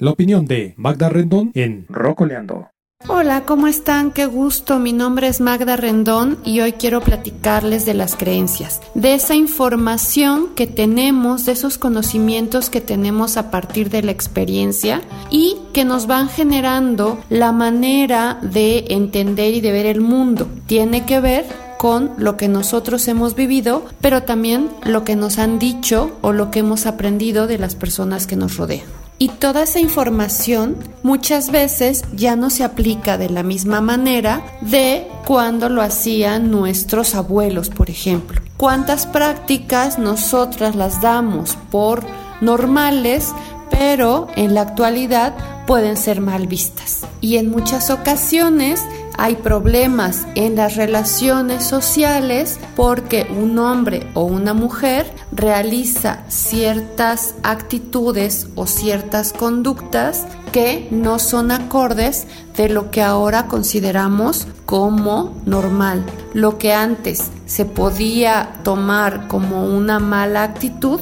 La opinión de Magda Rendón en Rocoleando. Hola, ¿cómo están? Qué gusto. Mi nombre es Magda Rendón y hoy quiero platicarles de las creencias, de esa información que tenemos, de esos conocimientos que tenemos a partir de la experiencia y que nos van generando la manera de entender y de ver el mundo. Tiene que ver con lo que nosotros hemos vivido, pero también lo que nos han dicho o lo que hemos aprendido de las personas que nos rodean. Y toda esa información muchas veces ya no se aplica de la misma manera de cuando lo hacían nuestros abuelos, por ejemplo. ¿Cuántas prácticas nosotras las damos por normales, pero en la actualidad pueden ser mal vistas? Y en muchas ocasiones hay problemas en las relaciones sociales porque un hombre o una mujer realiza ciertas actitudes o ciertas conductas que no son acordes de lo que ahora consideramos como normal. Lo que antes se podía tomar como una mala actitud,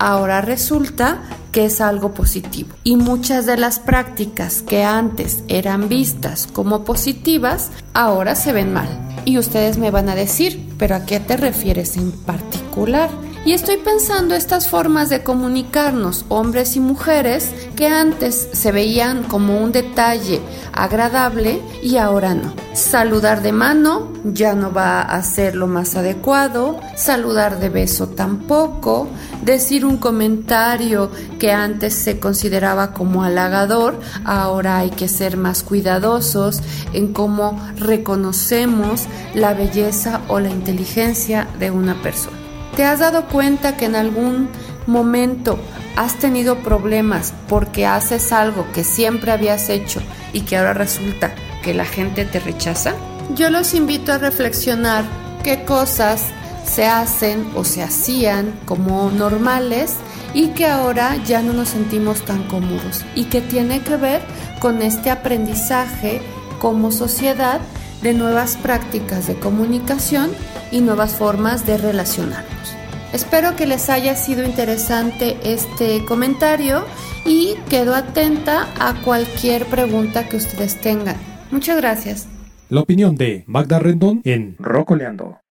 ahora resulta que es algo positivo. Y muchas de las prácticas que antes eran vistas como positivas, ahora se ven mal. Y ustedes me van a decir, pero ¿a qué te refieres en particular? Y estoy pensando estas formas de comunicarnos, hombres y mujeres, que antes se veían como un detalle agradable y ahora no. Saludar de mano ya no va a ser lo más adecuado, saludar de beso tampoco, decir un comentario que antes se consideraba como halagador, ahora hay que ser más cuidadosos en cómo reconocemos la belleza o la inteligencia de una persona. ¿Te has dado cuenta que en algún momento has tenido problemas porque haces algo que siempre habías hecho y que ahora resulta que la gente te rechaza? Yo los invito a reflexionar qué cosas se hacen o se hacían como normales y que ahora ya no nos sentimos tan cómodos y que tiene que ver con este aprendizaje como sociedad de nuevas prácticas de comunicación y nuevas formas de relacionarnos. Espero que les haya sido interesante este comentario y quedo atenta a cualquier pregunta que ustedes tengan. Muchas gracias. La opinión de Magda Rendón en Rocoleando.